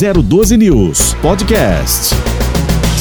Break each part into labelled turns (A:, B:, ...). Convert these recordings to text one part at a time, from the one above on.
A: 012 News Podcast.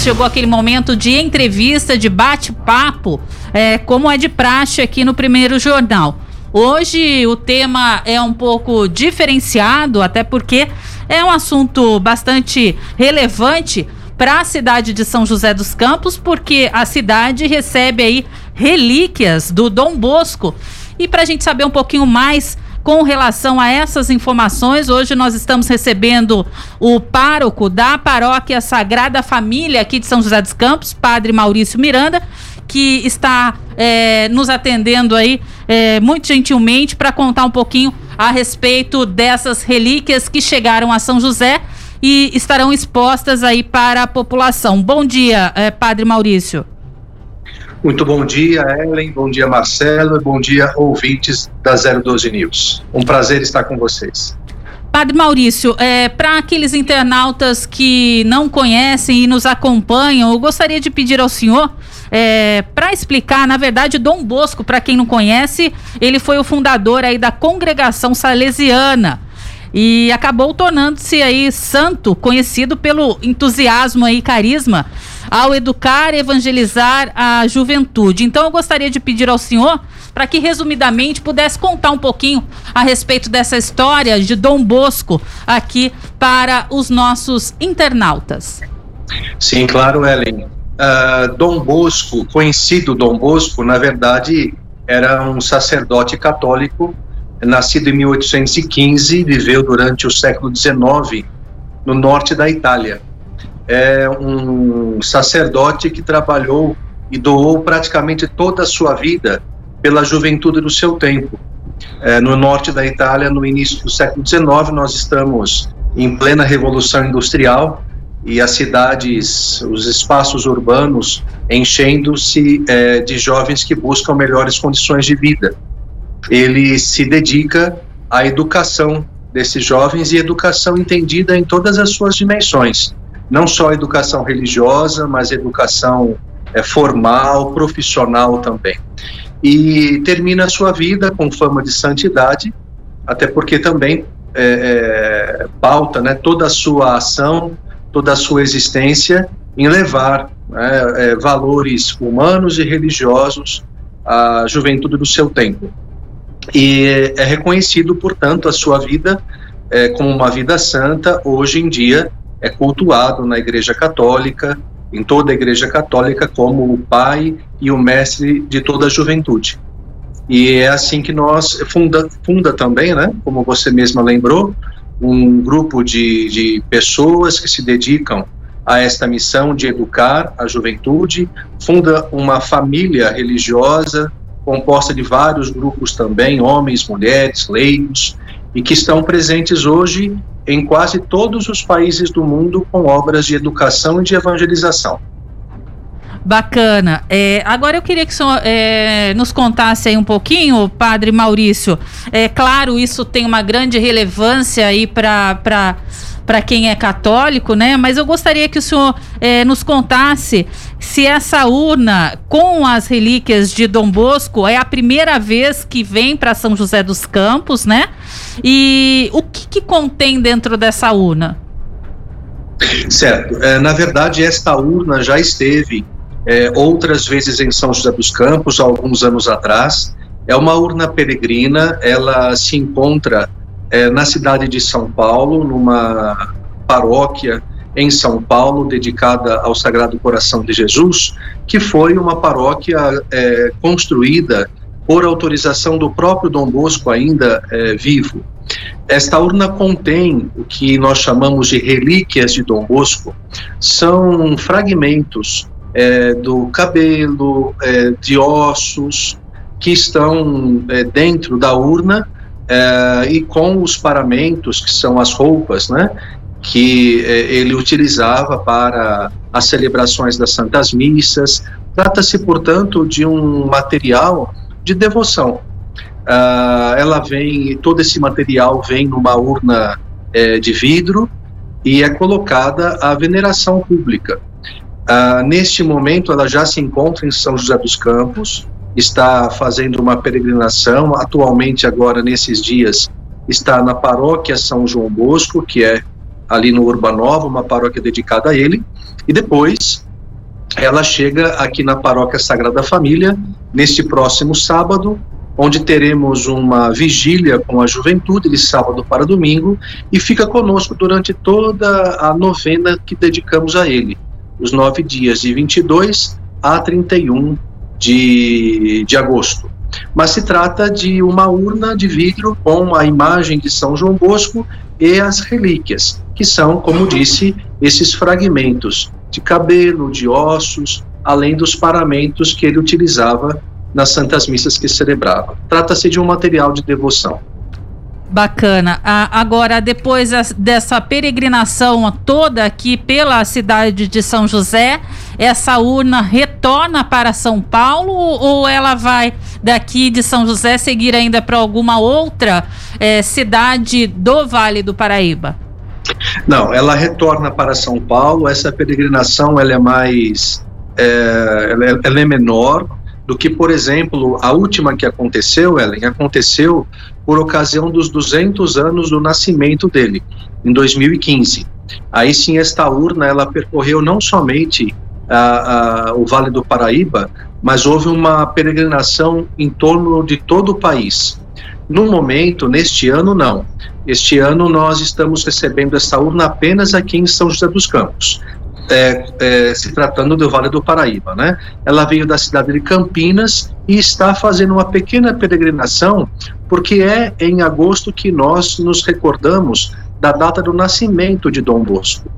B: Chegou aquele momento de entrevista, de bate-papo, é, como é de praxe aqui no primeiro jornal. Hoje o tema é um pouco diferenciado, até porque é um assunto bastante relevante para a cidade de São José dos Campos, porque a cidade recebe aí relíquias do Dom Bosco. E para a gente saber um pouquinho mais com relação a essas informações, hoje nós estamos recebendo o pároco da paróquia Sagrada Família aqui de São José dos Campos, Padre Maurício Miranda, que está é, nos atendendo aí é, muito gentilmente para contar um pouquinho a respeito dessas relíquias que chegaram a São José e estarão expostas aí para a população. Bom dia, é, Padre Maurício.
C: Muito bom dia, Ellen, bom dia, Marcelo, e bom dia, ouvintes da 012 News. Um prazer estar com vocês.
B: Padre Maurício, é, para aqueles internautas que não conhecem e nos acompanham, eu gostaria de pedir ao senhor é, para explicar, na verdade, Dom Bosco, para quem não conhece, ele foi o fundador aí da congregação salesiana e acabou tornando-se aí santo, conhecido pelo entusiasmo e carisma ao educar e evangelizar a juventude. Então eu gostaria de pedir ao senhor para que resumidamente pudesse contar um pouquinho a respeito dessa história de Dom Bosco aqui para os nossos internautas.
C: Sim, claro, Ellen. Uh, Dom Bosco, conhecido Dom Bosco, na verdade era um sacerdote católico nascido em 1815, viveu durante o século XIX no norte da Itália. É um sacerdote que trabalhou e doou praticamente toda a sua vida pela juventude do seu tempo. É, no norte da Itália, no início do século XIX, nós estamos em plena revolução industrial e as cidades, os espaços urbanos enchendo-se é, de jovens que buscam melhores condições de vida ele se dedica à educação desses jovens e educação entendida em todas as suas dimensões, não só educação religiosa, mas educação é, formal, profissional também. E termina a sua vida com fama de santidade, até porque também é, é, pauta né, toda a sua ação, toda a sua existência em levar né, valores humanos e religiosos à juventude do seu tempo e é reconhecido, portanto, a sua vida como uma vida santa, hoje em dia é cultuado na Igreja Católica, em toda a Igreja Católica, como o pai e o mestre de toda a juventude. E é assim que nós funda, funda também, né, como você mesma lembrou, um grupo de, de pessoas que se dedicam a esta missão de educar a juventude, funda uma família religiosa composta de vários grupos também, homens, mulheres, leigos, e que estão presentes hoje em quase todos os países do mundo com obras de educação e de evangelização.
B: Bacana. É, agora eu queria que o senhor é, nos contasse aí um pouquinho, Padre Maurício. É claro, isso tem uma grande relevância aí para para quem é católico, né? Mas eu gostaria que o senhor é, nos contasse se essa urna com as relíquias de Dom Bosco é a primeira vez que vem para São José dos Campos, né? E o que, que contém dentro dessa urna?
C: Certo. É, na verdade, esta urna já esteve é, outras vezes em São José dos Campos, alguns anos atrás. É uma urna peregrina, ela se encontra é, na cidade de São Paulo, numa paróquia em São Paulo dedicada ao Sagrado Coração de Jesus, que foi uma paróquia é, construída por autorização do próprio Dom Bosco, ainda é, vivo. Esta urna contém o que nós chamamos de relíquias de Dom Bosco, são fragmentos é, do cabelo, é, de ossos, que estão é, dentro da urna é, e com os paramentos, que são as roupas, né, que é, ele utilizava para as celebrações das Santas Missas. Trata-se, portanto, de um material de devoção. Uh, ela vem, todo esse material vem numa urna é, de vidro e é colocada à veneração pública. Uh, neste momento, ela já se encontra em São José dos Campos, está fazendo uma peregrinação, atualmente agora nesses dias está na paróquia São João Bosco, que é ali no Urbanova, uma paróquia dedicada a ele, e depois ela chega aqui na Paróquia Sagrada Família, neste próximo sábado, onde teremos uma vigília com a juventude, de sábado para domingo, e fica conosco durante toda a novena que dedicamos a ele, os nove dias, de 22 a 31 de, de agosto. Mas se trata de uma urna de vidro com a imagem de São João Bosco e as relíquias, que são, como disse, esses fragmentos de cabelo, de ossos, além dos paramentos que ele utilizava nas santas missas que celebrava. Trata-se de um material de devoção.
B: Bacana. Ah, agora, depois dessa peregrinação toda aqui pela cidade de São José, essa urna retorna para São Paulo ou ela vai daqui de São José seguir ainda para alguma outra eh, cidade do Vale do Paraíba?
C: Não, ela retorna para São Paulo. Essa peregrinação ela é mais, é, ela, é, ela é menor do que, por exemplo, a última que aconteceu, Ellen, aconteceu por ocasião dos 200 anos do nascimento dele, em 2015. Aí sim, esta urna, ela percorreu não somente a, a, o Vale do Paraíba, mas houve uma peregrinação em torno de todo o país. No momento, neste ano, não. Este ano nós estamos recebendo essa urna apenas aqui em São José dos Campos. É, é, se tratando do Vale do Paraíba, né? Ela veio da cidade de Campinas e está fazendo uma pequena peregrinação, porque é em agosto que nós nos recordamos da data do nascimento de Dom Bosco.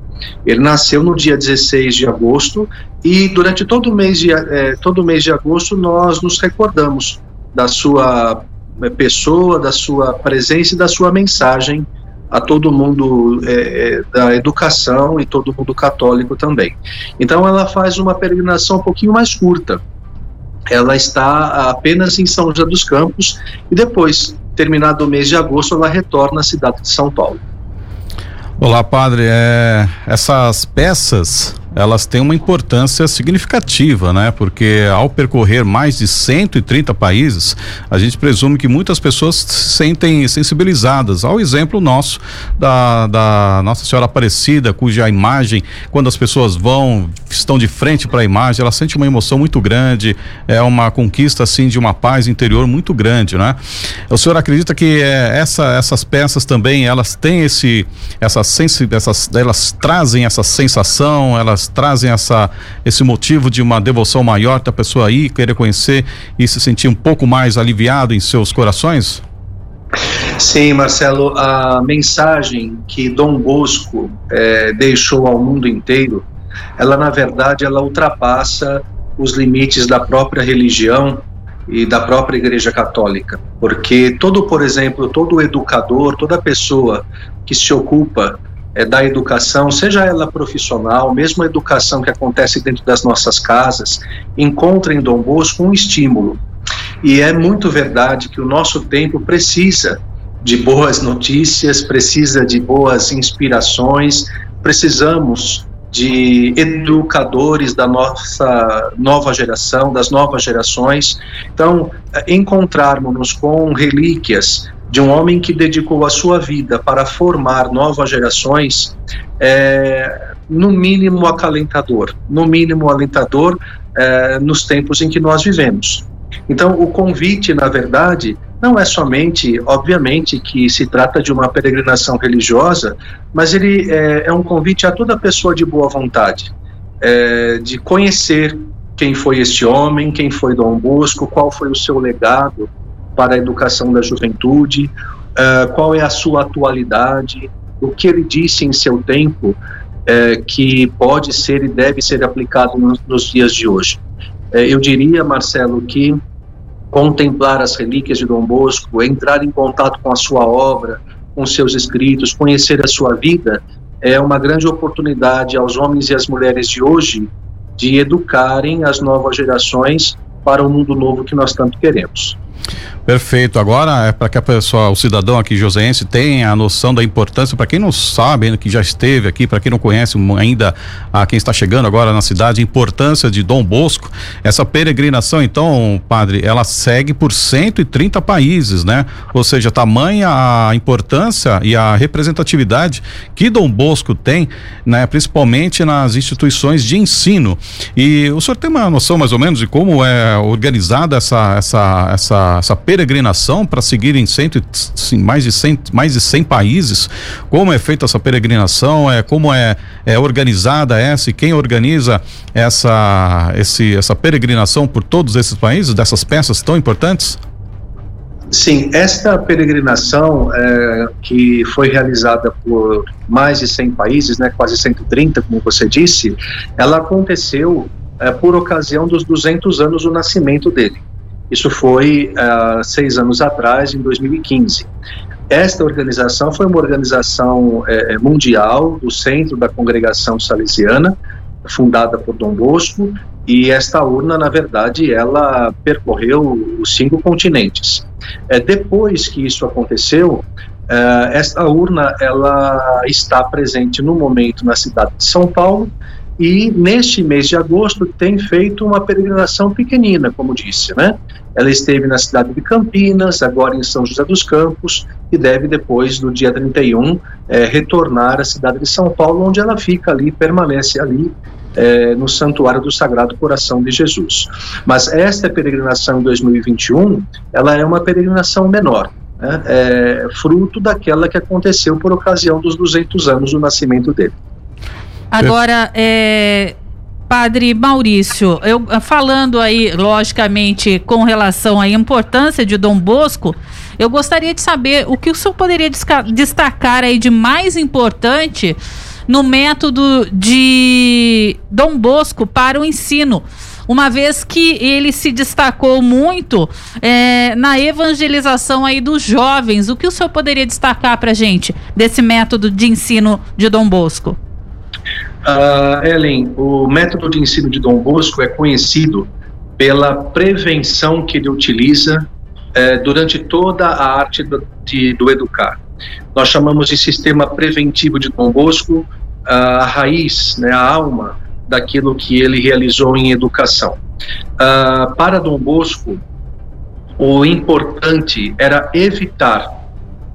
C: Ele nasceu no dia 16 de agosto e durante todo o mês de, é, todo o mês de agosto nós nos recordamos da sua é, pessoa, da sua presença e da sua mensagem a todo mundo é, é, da educação e todo mundo católico também. Então ela faz uma peregrinação um pouquinho mais curta. Ela está apenas em São José dos Campos e depois, terminado o mês de agosto, ela retorna à cidade de São Paulo.
D: Olá, padre. É, essas peças elas têm uma importância significativa, né? Porque ao percorrer mais de 130 países, a gente presume que muitas pessoas se sentem sensibilizadas. Ao exemplo nosso da, da Nossa Senhora Aparecida, cuja imagem, quando as pessoas vão, estão de frente para a imagem, ela sente uma emoção muito grande, é uma conquista assim de uma paz interior muito grande, né? O senhor acredita que é, essa, essas peças também elas têm esse, essa sensi, essas, elas trazem essa sensação, elas elas trazem essa, esse motivo de uma devoção maior da pessoa aí, querer conhecer e se sentir um pouco mais aliviado em seus corações?
C: Sim, Marcelo, a mensagem que Dom Bosco é, deixou ao mundo inteiro, ela na verdade ela ultrapassa os limites da própria religião e da própria Igreja Católica, porque todo, por exemplo, todo educador, toda pessoa que se ocupa é, da educação, seja ela profissional, mesmo a educação que acontece dentro das nossas casas, encontra em Dom Bosco um estímulo. E é muito verdade que o nosso tempo precisa de boas notícias, precisa de boas inspirações, precisamos de educadores da nossa nova geração, das novas gerações. Então, encontrarmos-nos com relíquias de um homem que dedicou a sua vida para formar novas gerações, é, no mínimo acalentador, no mínimo alentador é, nos tempos em que nós vivemos. Então, o convite, na verdade, não é somente, obviamente, que se trata de uma peregrinação religiosa, mas ele é, é um convite a toda pessoa de boa vontade, é, de conhecer quem foi este homem, quem foi Dom Bosco, qual foi o seu legado, para a educação da juventude, uh, qual é a sua atualidade, o que ele disse em seu tempo uh, que pode ser e deve ser aplicado nos, nos dias de hoje. Uh, eu diria, Marcelo, que contemplar as relíquias de Dom Bosco, entrar em contato com a sua obra, com seus escritos, conhecer a sua vida, é uma grande oportunidade aos homens e às mulheres de hoje de educarem as novas gerações para o mundo novo que nós tanto queremos.
D: Perfeito. Agora é para que a pessoa, o cidadão aqui joseense tenha a noção da importância, para quem não sabe, que já esteve aqui, para quem não conhece ainda a quem está chegando agora na cidade, a importância de Dom Bosco. Essa peregrinação, então, padre, ela segue por 130 países, né? Ou seja, tamanha a importância e a representatividade que Dom Bosco tem, né, principalmente nas instituições de ensino. E o senhor tem uma noção mais ou menos de como é organizada essa essa essa, essa peregrinação para seguir em cento, sim, mais, de 100, mais de 100 países. Como é feita essa peregrinação? É, como é, é organizada essa e quem organiza essa, esse, essa peregrinação por todos esses países, dessas peças tão importantes?
C: Sim, esta peregrinação é, que foi realizada por mais de 100 países, né, quase 130, como você disse, ela aconteceu é, por ocasião dos 200 anos do nascimento dele. Isso foi uh, seis anos atrás, em 2015. Esta organização foi uma organização eh, mundial do Centro da Congregação Salesiana, fundada por Dom Bosco, e esta urna, na verdade, ela percorreu os cinco continentes. É, depois que isso aconteceu, é, esta urna ela está presente no momento na cidade de São Paulo e neste mês de agosto tem feito uma peregrinação pequenina, como disse, né? Ela esteve na cidade de Campinas, agora em São José dos Campos, e deve depois, no dia 31, é, retornar à cidade de São Paulo, onde ela fica ali, permanece ali, é, no Santuário do Sagrado Coração de Jesus. Mas esta peregrinação em 2021, ela é uma peregrinação menor, né? é fruto daquela que aconteceu por ocasião dos 200 anos do nascimento dele.
B: Agora, é, Padre Maurício, eu ah, falando aí, logicamente, com relação à importância de Dom Bosco, eu gostaria de saber o que o senhor poderia destacar aí de mais importante no método de Dom Bosco para o ensino uma vez que ele se destacou muito é, na evangelização aí dos jovens. O que o senhor poderia destacar para gente desse método de ensino de Dom Bosco?
C: Uh, Ellen, o método de ensino de Dom Bosco é conhecido pela prevenção que ele utiliza eh, durante toda a arte do, de, do educar. Nós chamamos de sistema preventivo de Dom Bosco a raiz, né, a alma daquilo que ele realizou em educação. Uh, para Dom Bosco, o importante era evitar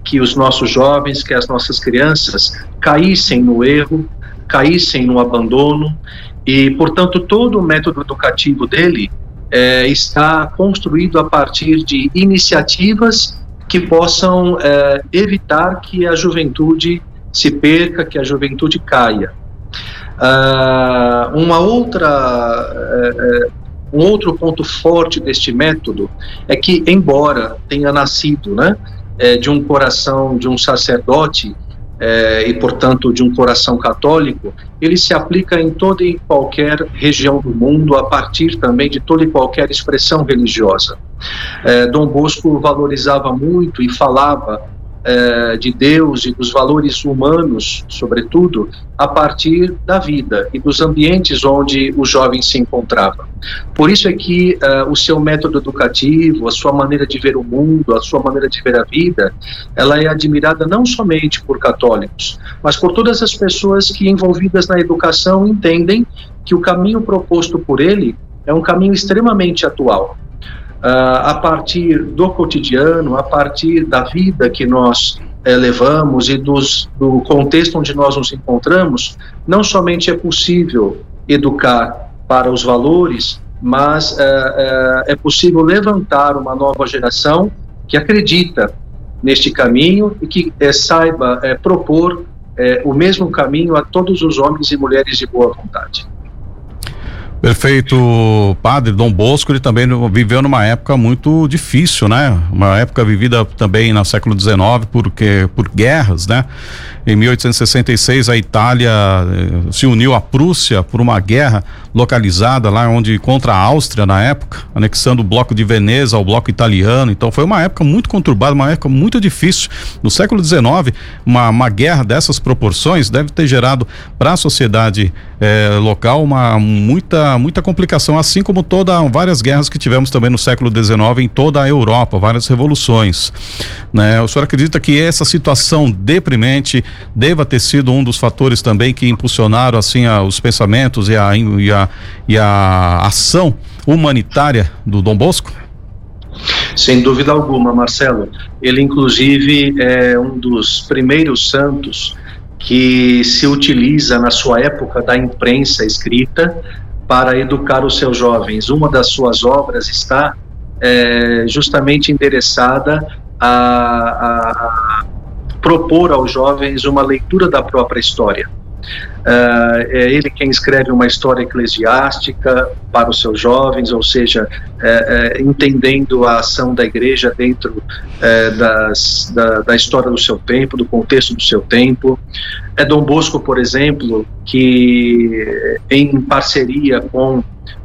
C: que os nossos jovens, que as nossas crianças caíssem no erro, caíssem no abandono e, portanto, todo o método educativo dele é, está construído a partir de iniciativas que possam é, evitar que a juventude se perca, que a juventude caia. Uh, uma outra, uh, um outro ponto forte deste método é que, embora tenha nascido né, de um coração de um sacerdote é, e, portanto, de um coração católico, ele se aplica em toda e qualquer região do mundo, a partir também de toda e qualquer expressão religiosa. É, Dom Bosco valorizava muito e falava eh, de Deus e dos valores humanos, sobretudo, a partir da vida e dos ambientes onde o jovem se encontrava. Por isso é que eh, o seu método educativo, a sua maneira de ver o mundo, a sua maneira de ver a vida, ela é admirada não somente por católicos, mas por todas as pessoas que envolvidas na educação entendem que o caminho proposto por ele é um caminho extremamente atual a partir do cotidiano, a partir da vida que nós eh, levamos e dos, do contexto onde nós nos encontramos, não somente é possível educar para os valores, mas eh, eh, é possível levantar uma nova geração que acredita neste caminho e que saiba propor o mesmo caminho a todos os homens e mulheres de boa vontade.
D: Perfeito, padre Dom Bosco, ele também viveu numa época muito difícil, né? Uma época vivida também no século XIX porque por guerras, né? Em 1866, a Itália eh, se uniu à Prússia por uma guerra localizada lá onde contra a Áustria na época, anexando o bloco de Veneza ao bloco italiano. Então foi uma época muito conturbada, uma época muito difícil. No século XIX, uma, uma guerra dessas proporções deve ter gerado para a sociedade eh, local uma muita muita complicação, assim como toda várias guerras que tivemos também no século XIX em toda a Europa, várias revoluções. Né? O senhor acredita que essa situação deprimente deva ter sido um dos fatores também que impulsionaram assim a, os pensamentos e a, e, a, e a ação humanitária do Dom Bosco?
C: Sem dúvida alguma, Marcelo. Ele, inclusive, é um dos primeiros santos que se utiliza na sua época da imprensa escrita para educar os seus jovens. Uma das suas obras está é, justamente endereçada a, a, propor aos jovens uma leitura da própria história. Uh, é ele quem escreve uma história eclesiástica para os seus jovens, ou seja, é, é, entendendo a ação da igreja dentro é, das, da, da, história do seu tempo, do contexto do seu tempo. É Dom Bosco, por exemplo, que em parceria com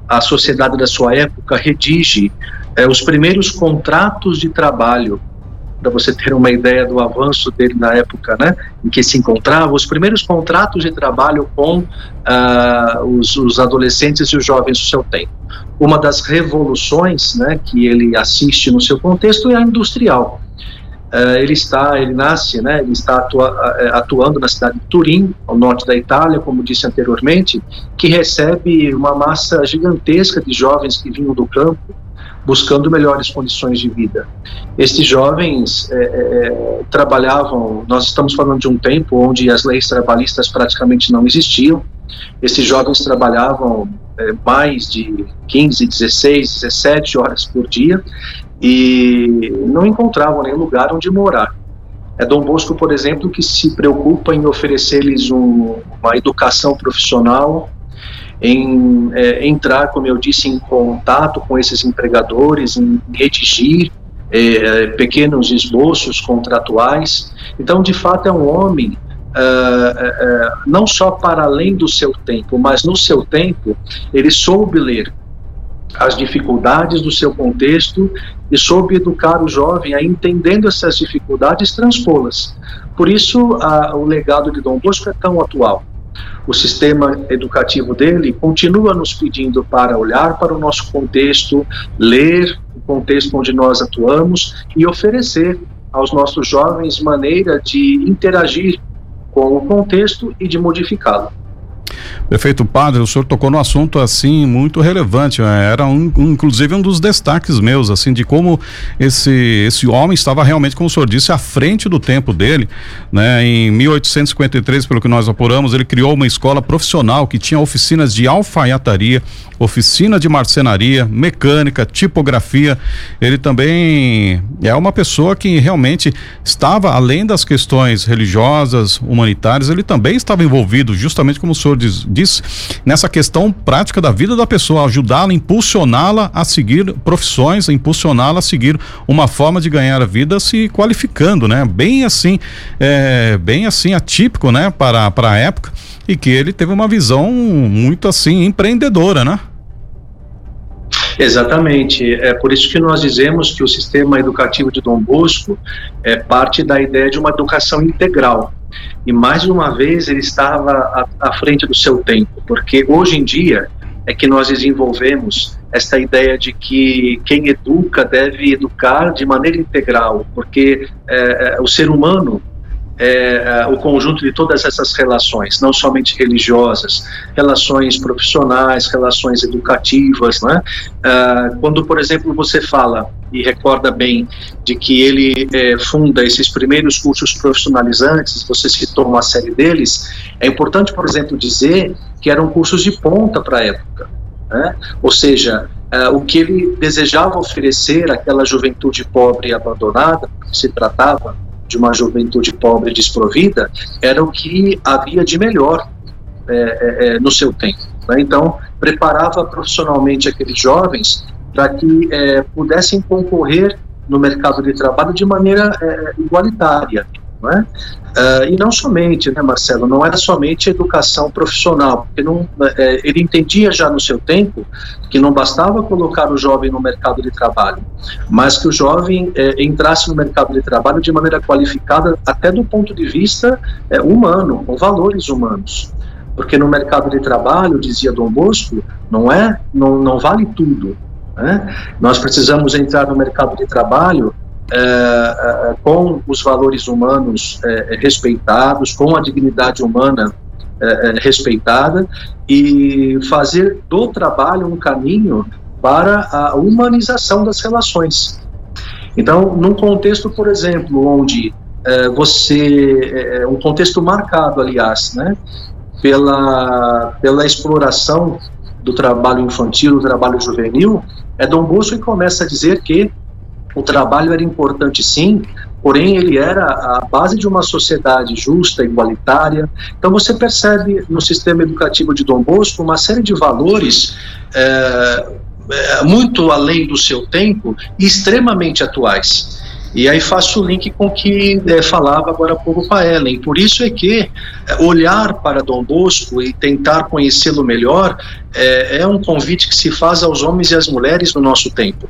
C: a sociedade da sua época redige é, os primeiros contratos de trabalho para você ter uma ideia do avanço dele na época né, em que se encontrava, os primeiros contratos de trabalho com uh, os, os, adolescentes e os jovens do seu tempo. Uma das revoluções né, que ele assiste no seu contexto é a industrial. Uh, ele está, ele nasce, né, ele está atua, eh, atuando na cidade de Turim, ao norte da Itália, como disse anteriormente, que recebe uma massa gigantesca de jovens que vinham do campo, buscando melhores condições de vida. Estes jovens é, é, trabalhavam, nós estamos falando de um tempo onde as leis trabalhistas praticamente não existiam, esses jovens trabalhavam é, mais de 15, 16, 17 horas por dia e não encontravam nenhum lugar onde morar. É Dom Bosco, por exemplo, que se preocupa em oferecer-lhes um, uma educação profissional em é, entrar, como eu disse, em contato com esses empregadores, em redigir é, pequenos esboços contratuais. Então, de fato, é um homem uh, uh, não só para além do seu tempo, mas no seu tempo ele soube ler as dificuldades do seu contexto e soube educar o jovem a entendendo essas dificuldades transpô-las. Por isso, a, o legado de Dom Bosco é tão atual o sistema educativo dele continua nos pedindo para olhar para o nosso contexto, ler o contexto onde nós atuamos e oferecer aos nossos jovens maneira de interagir com o contexto e de modificá-lo.
D: Prefeito Padre, o senhor tocou no assunto assim muito relevante, né? era um, inclusive um dos destaques meus, assim, de como esse esse homem estava realmente, como o senhor disse, à frente do tempo dele, né? Em 1853, pelo que nós apuramos, ele criou uma escola profissional que tinha oficinas de alfaiataria, oficina de marcenaria, mecânica, tipografia. Ele também é uma pessoa que realmente estava além das questões religiosas, humanitárias, ele também estava envolvido, justamente como o senhor diz, diz nessa questão prática da vida da pessoa, ajudá-la, impulsioná-la a seguir profissões, impulsioná-la a seguir uma forma de ganhar a vida se qualificando, né? Bem assim, é, bem assim atípico, né? Para, para a época e que ele teve uma visão muito assim empreendedora, né?
C: Exatamente. É por isso que nós dizemos que o sistema educativo de Dom Bosco é parte da ideia de uma educação integral. E mais uma vez ele estava à, à frente do seu tempo, porque hoje em dia é que nós desenvolvemos esta ideia de que quem educa deve educar de maneira integral, porque é, é o ser humano é, é, o conjunto de todas essas relações, não somente religiosas, relações profissionais, relações educativas. Né? Uh, quando, por exemplo, você fala e recorda bem de que ele é, funda esses primeiros cursos profissionalizantes, você citou uma série deles, é importante, por exemplo, dizer que eram cursos de ponta para a época. Né? Ou seja, uh, o que ele desejava oferecer àquela juventude pobre e abandonada, se tratava de uma juventude pobre e desprovida, era o que havia de melhor é, é, é, no seu tempo. Né? Então, preparava profissionalmente aqueles jovens para que é, pudessem concorrer no mercado de trabalho de maneira é, igualitária. não é? Uh, e não somente, né, Marcelo, não era somente educação profissional, porque não, é, ele entendia já no seu tempo que não bastava colocar o jovem no mercado de trabalho, mas que o jovem é, entrasse no mercado de trabalho de maneira qualificada, até do ponto de vista é, humano, com valores humanos. Porque no mercado de trabalho, dizia Dom Bosco, não é, não, não vale tudo. Né? Nós precisamos entrar no mercado de trabalho é, com os valores humanos é, respeitados, com a dignidade humana respeitada e fazer do trabalho um caminho para a humanização das relações. Então, num contexto, por exemplo, onde você, um contexto marcado, aliás, né, pela, pela exploração do trabalho infantil, do trabalho juvenil, é Dom Bosco que começa a dizer que o trabalho era importante sim, porém ele era a base de uma sociedade justa, igualitária. Então você percebe no sistema educativo de Dom Bosco uma série de valores é, muito além do seu tempo e extremamente atuais. E aí faço o link com o que é, falava agora há pouco para Ellen. Por isso é que é, olhar para Dom Bosco e tentar conhecê-lo melhor é, é um convite que se faz aos homens e às mulheres no nosso tempo.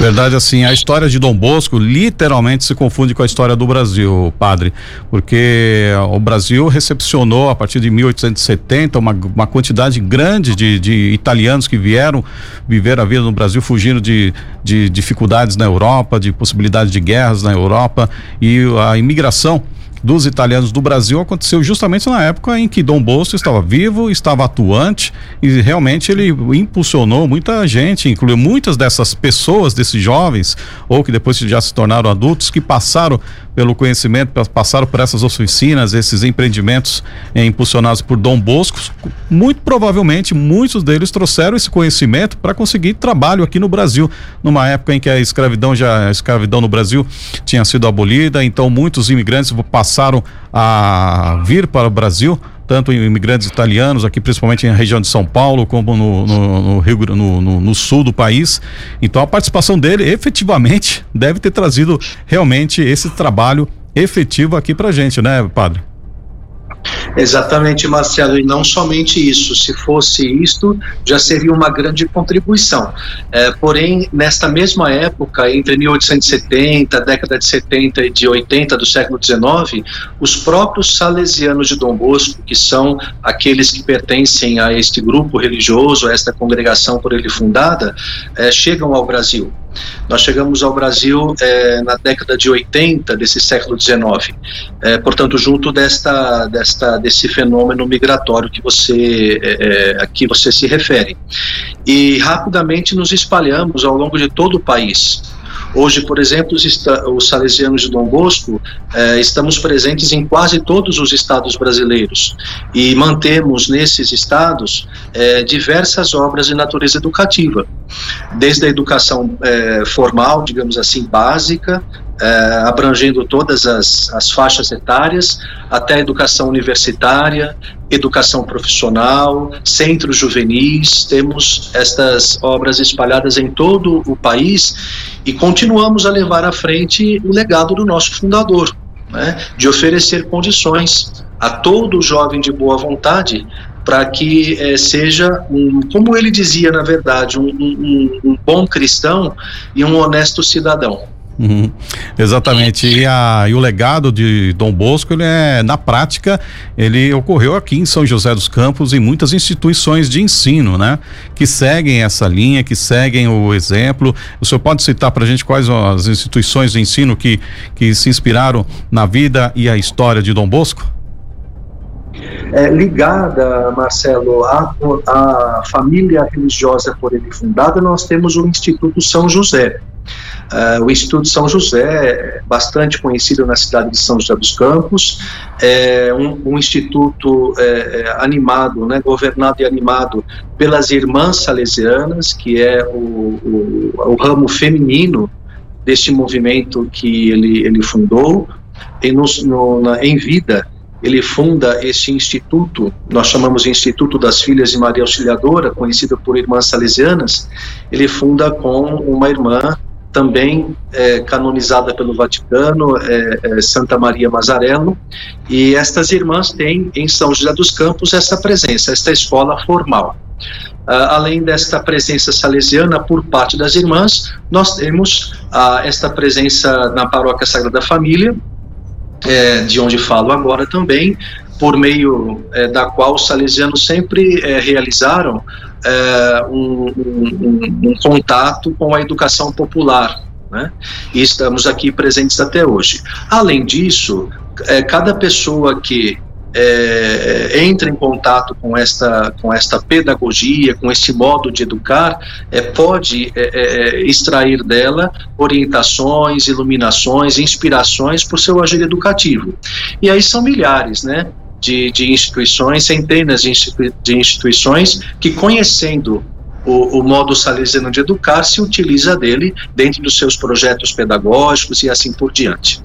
D: Verdade, assim, a história de Dom Bosco literalmente se confunde com a história do Brasil, padre, porque o Brasil recepcionou a partir de 1870 uma, uma quantidade grande de, de italianos que vieram viver a vida no Brasil, fugindo de, de dificuldades na Europa, de possibilidades de guerras na Europa. E a imigração dos italianos do Brasil aconteceu justamente na época em que Dom Bosco estava vivo, estava atuante e realmente ele impulsionou muita gente, incluiu muitas dessas pessoas, desses jovens, ou que depois já se tornaram adultos, que passaram pelo conhecimento, passaram por essas oficinas, esses empreendimentos eh, impulsionados por Dom Bosco. Muito provavelmente, muitos deles trouxeram esse conhecimento para conseguir trabalho aqui no Brasil, numa época em que a escravidão já a escravidão no Brasil tinha sido abolida, então muitos imigrantes passaram a vir para o Brasil tanto imigrantes italianos, aqui principalmente na região de São Paulo, como no, no, no Rio no, no, sul do país. Então a participação dele efetivamente deve ter trazido realmente esse trabalho efetivo aqui pra gente, né, padre?
C: Exatamente, Marcelo, e não somente isso. Se fosse isto, já seria uma grande contribuição. É, porém, nesta mesma época, entre 1870, década de 70 e de 80 do século XIX, os próprios salesianos de Dom Bosco, que são aqueles que pertencem a este grupo religioso, a esta congregação por ele fundada, é, chegam ao Brasil. Nós chegamos ao Brasil é, na década de 80 desse século XIX, é, portanto, junto desta, desta, desse fenômeno migratório que você, é, a que você se refere. E rapidamente nos espalhamos ao longo de todo o país. Hoje, por exemplo, os, os salesianos de Dom Bosco eh, estamos presentes em quase todos os estados brasileiros e mantemos nesses estados eh, diversas obras de natureza educativa, desde a educação eh, formal, digamos assim, básica, eh, abrangendo todas as, as faixas etárias, até educação universitária, educação profissional, centros juvenis, temos estas obras espalhadas em todo o país e continuamos a levar à frente o legado do nosso fundador, né, de oferecer condições a todo jovem de boa vontade para que eh, seja um, como ele dizia na verdade, um, um, um bom cristão e um honesto cidadão.
D: Uhum, exatamente. E, a, e o legado de Dom Bosco, ele é, na prática, ele ocorreu aqui em São José dos Campos em muitas instituições de ensino, né? Que seguem essa linha, que seguem o exemplo. O senhor pode citar para a gente quais as instituições de ensino que, que se inspiraram na vida e a história de Dom Bosco?
C: É, ligada, Marcelo, à, à família religiosa por ele fundada, nós temos o Instituto São José. Uh, o Instituto São José, bastante conhecido na cidade de São José dos Campos, é um, um instituto é, é, animado, né, governado e animado pelas Irmãs Salesianas, que é o, o, o ramo feminino deste movimento que ele, ele fundou, e nos, no, na, em vida ele funda esse instituto, nós chamamos de Instituto das Filhas de Maria Auxiliadora, conhecido por Irmãs Salesianas, ele funda com uma irmã também é, canonizada pelo Vaticano, é, é, Santa Maria Mazarello, e estas irmãs têm em São José dos Campos essa presença, esta escola formal. Uh, além desta presença salesiana por parte das irmãs, nós temos uh, esta presença na Paróquia Sagrada Família, é, de onde falo agora também, por meio é, da qual os salesianos sempre é, realizaram é, um, um, um, contato com a educação popular. Né? E estamos aqui presentes até hoje. Além disso, cada pessoa que é, entra em contato com esta, com esta pedagogia, com esse modo de educar, é, pode é extrair dela orientações, iluminações, inspirações para o seu agir educativo. E aí são milhares, né? De, de instituições, centenas de, institui de instituições que, conhecendo o, o, modo salesiano de educar, se utiliza dele dentro dos seus projetos pedagógicos e assim por diante.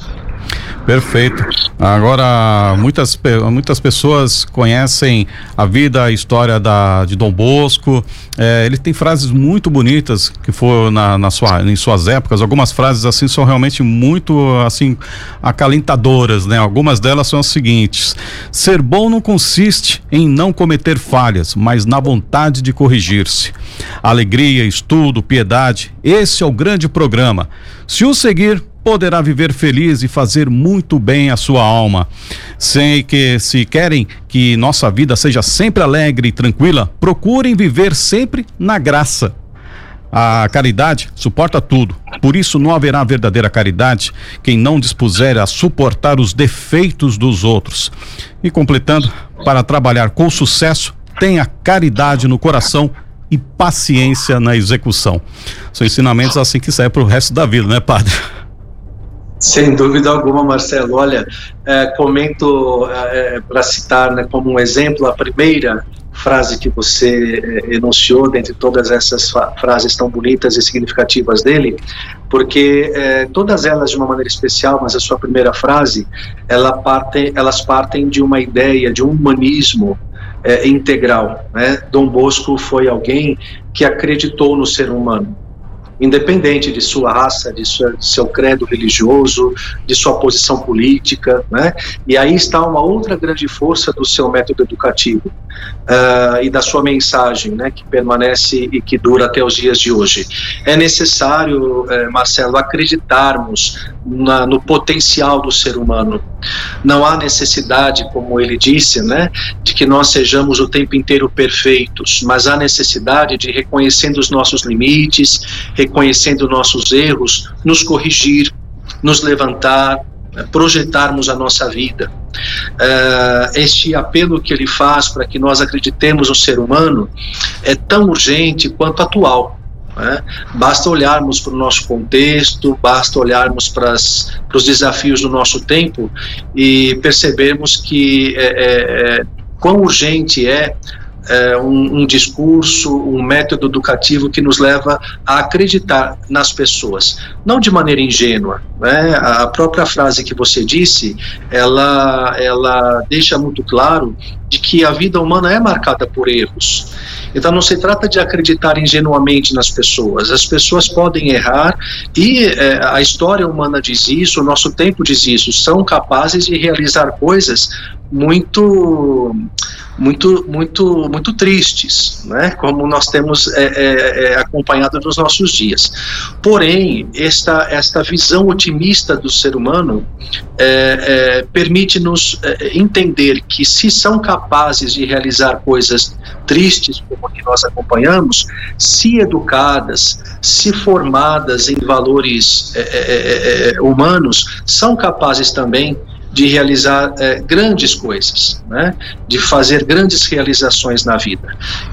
D: Perfeito. Agora, muitas, muitas pessoas conhecem a vida, a história da, de Dom Bosco. É, ele tem frases muito bonitas que foram na, na sua, em suas épocas. Algumas frases assim são realmente muito assim acalentadoras, né? Algumas delas são as seguintes: ser bom não consiste em não cometer falhas, mas na vontade de corrigir-se. Alegria, estudo, piedade, esse é o grande programa. Se o seguir, poderá viver feliz e fazer muito bem à sua alma. Sei que se querem que nossa vida seja sempre alegre e tranquila, procurem viver sempre na graça. A caridade suporta tudo. Por isso não haverá verdadeira caridade quem não dispuser a suportar os defeitos dos outros. E completando, para trabalhar com sucesso, tenha caridade no coração e paciência na execução. São ensinamentos assim que servem para o resto da vida, né, padre?
C: Sem dúvida alguma, Marcelo. Olha, é, comento é, é para citar né, como um exemplo a primeira frase que você é, enunciou, dentre todas essas frases tão bonitas e significativas dele, porque é, todas elas de uma maneira especial, mas a sua primeira frase, ela parte, elas partem de uma ideia, de um humanismo integral. Né? Dom Bosco foi alguém que acreditou no ser humano independente de sua raça, de, sua, de, seu credo religioso, de sua posição política, né? E aí está uma outra grande força do seu método educativo uh, e da sua mensagem, né? Que permanece e que dura até os dias de hoje. É necessário, uh, Marcelo, acreditarmos na, no potencial do ser humano. Não há necessidade, como ele disse, né? De que nós sejamos o tempo inteiro perfeitos, mas há necessidade de reconhecendo os nossos limites, reconhecendo nossos erros, nos corrigir, nos levantar, né, projetarmos a nossa vida. Uh, este apelo que ele faz para que nós acreditemos no ser humano é tão urgente quanto atual. Né? Basta olharmos para o nosso contexto, basta olharmos para, os desafios do nosso tempo e percebermos que é, é, é quão urgente é é, um, um, discurso, um método educativo que nos leva a acreditar nas pessoas, não de maneira ingênua. Né? A própria frase que você disse, ela, ela deixa muito claro de que a vida humana é marcada por erros. Então não se trata de acreditar ingenuamente nas pessoas. As pessoas podem errar e é, a história humana diz isso, o nosso tempo diz isso. São capazes de realizar coisas muito muito, muito, muito tristes, né? como nós temos é, é, é, acompanhado nos nossos dias. Porém, esta, esta visão otimista do ser humano é, é permite-nos é, entender que se são capazes de realizar coisas tristes, como a que nós acompanhamos, se educadas, se formadas em valores humanos, são capazes também de realizar é, grandes coisas, né? de fazer grandes realizações na vida.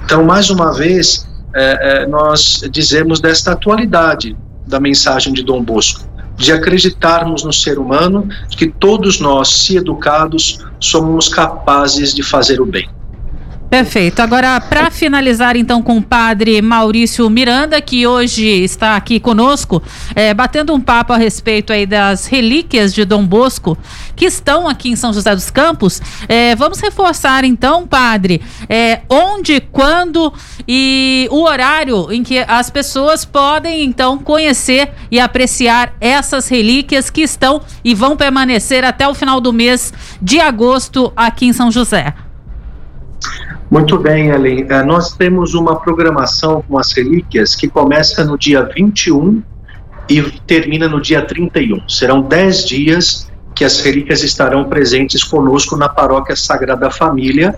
C: Então, mais uma vez, é, é, nós dizemos desta atualidade da mensagem de Dom Bosco, de acreditarmos no ser humano, de que todos nós, se educados, somos capazes de fazer o bem.
B: Perfeito. Agora, para finalizar, então, com o padre Maurício Miranda, que hoje está aqui conosco, é, batendo um papo a respeito aí das relíquias de Dom Bosco, que estão aqui em São José dos Campos. É, vamos reforçar, então, padre, é, onde, quando e o horário em que as pessoas podem, então, conhecer e apreciar essas relíquias que estão e vão permanecer até o final do mês de agosto aqui em São José.
C: Muito bem, Ellen. Uh, nós temos uma programação com as relíquias que começa no dia 21 e termina no dia 31. Serão 10 dias que as relíquias estarão presentes conosco na Paróquia Sagrada Família,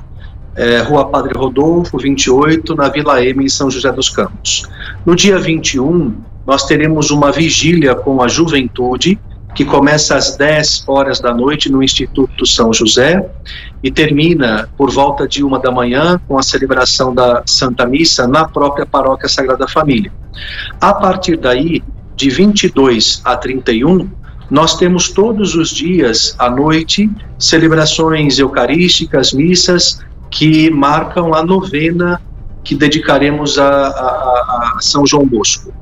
C: eh, Rua Padre Rodolfo, 28, na Vila M, em São José dos Campos. No dia 21, nós teremos uma vigília com a juventude, que começa às 10 horas da noite no Instituto São José e termina por volta de uma da manhã com a celebração da Santa Missa na própria Paróquia Sagrada Família. A partir daí, de 22 a 31, nós temos todos os dias à noite celebrações eucarísticas, missas que marcam a novena que dedicaremos a, a, a São João Bosco.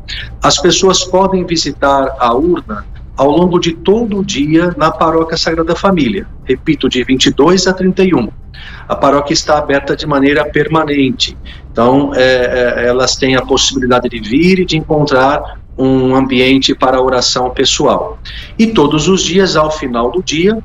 C: As pessoas podem visitar a urna ao longo de todo o dia na Paróquia Sagrada Família. Repito, de 22 a 31. A paróquia está aberta de maneira permanente, então é, é, elas têm a possibilidade de vir e de encontrar um ambiente para oração pessoal. E todos os dias, ao final do dia,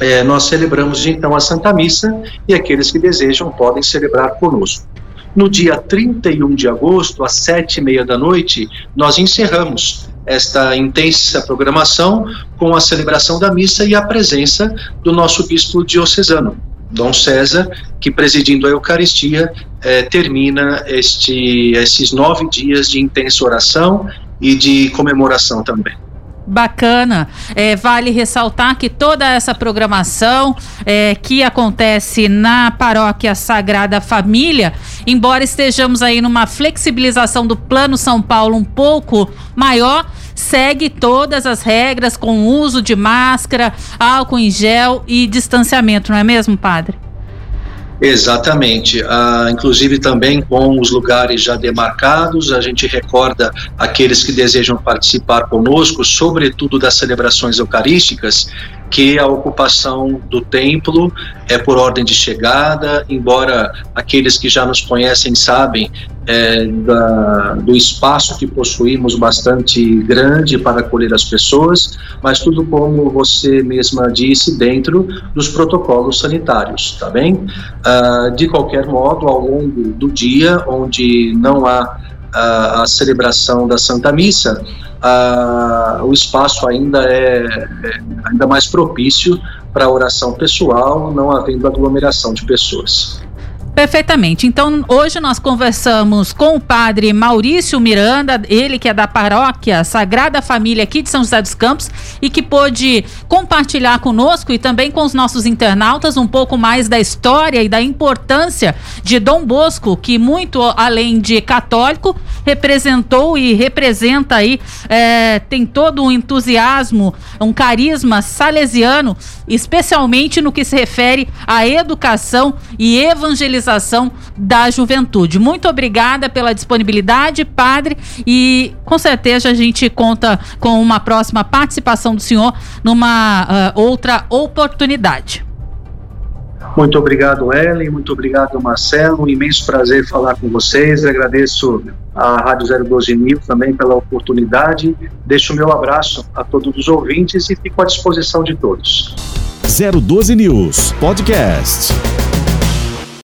C: é, nós celebramos então a Santa Missa e aqueles que desejam podem celebrar conosco. No dia 31 de agosto, às sete e meia da noite, nós encerramos esta intensa programação com a celebração da missa e a presença do nosso bispo diocesano, Dom César, que presidindo a Eucaristia eh, termina este, esses nove dias de intensa oração e de comemoração também.
B: Bacana. É, vale ressaltar que toda essa programação é, que acontece na paróquia Sagrada Família, embora estejamos aí numa flexibilização do Plano São Paulo um pouco maior, segue todas as regras com uso de máscara, álcool em gel e distanciamento, não é mesmo, padre?
C: Exatamente. Ah, inclusive também com os lugares já demarcados, a gente recorda aqueles que desejam participar conosco, sobretudo das celebrações eucarísticas, que a ocupação do templo é por ordem de chegada, embora aqueles que já nos conhecem sabem é, da, do espaço que possuímos bastante grande para acolher as pessoas, mas tudo como você mesma disse, dentro dos protocolos sanitários, tá bem? Ah, de qualquer modo, ao longo do dia, onde não há a, a celebração da Santa Missa, a, o espaço ainda é, é ainda mais propício para oração pessoal, não havendo aglomeração de pessoas.
B: Perfeitamente. Então, hoje nós conversamos com o padre Maurício Miranda, ele que é da paróquia Sagrada Família aqui de São José dos Campos e que pôde compartilhar conosco e também com os nossos internautas um pouco mais da história e da importância de Dom Bosco, que muito além de católico, representou e representa aí, é, tem todo um entusiasmo, um carisma salesiano, especialmente no que se refere à educação e evangelização Organização da Juventude. Muito obrigada pela disponibilidade, padre, e com certeza a gente conta com uma próxima participação do senhor numa uh, outra oportunidade.
C: Muito obrigado, Ellen. Muito obrigado, Marcelo. Um imenso prazer falar com vocês. Agradeço à Rádio 012 Mil também pela oportunidade. Deixo o meu abraço a todos os ouvintes e fico à disposição de todos.
A: 012 News Podcast.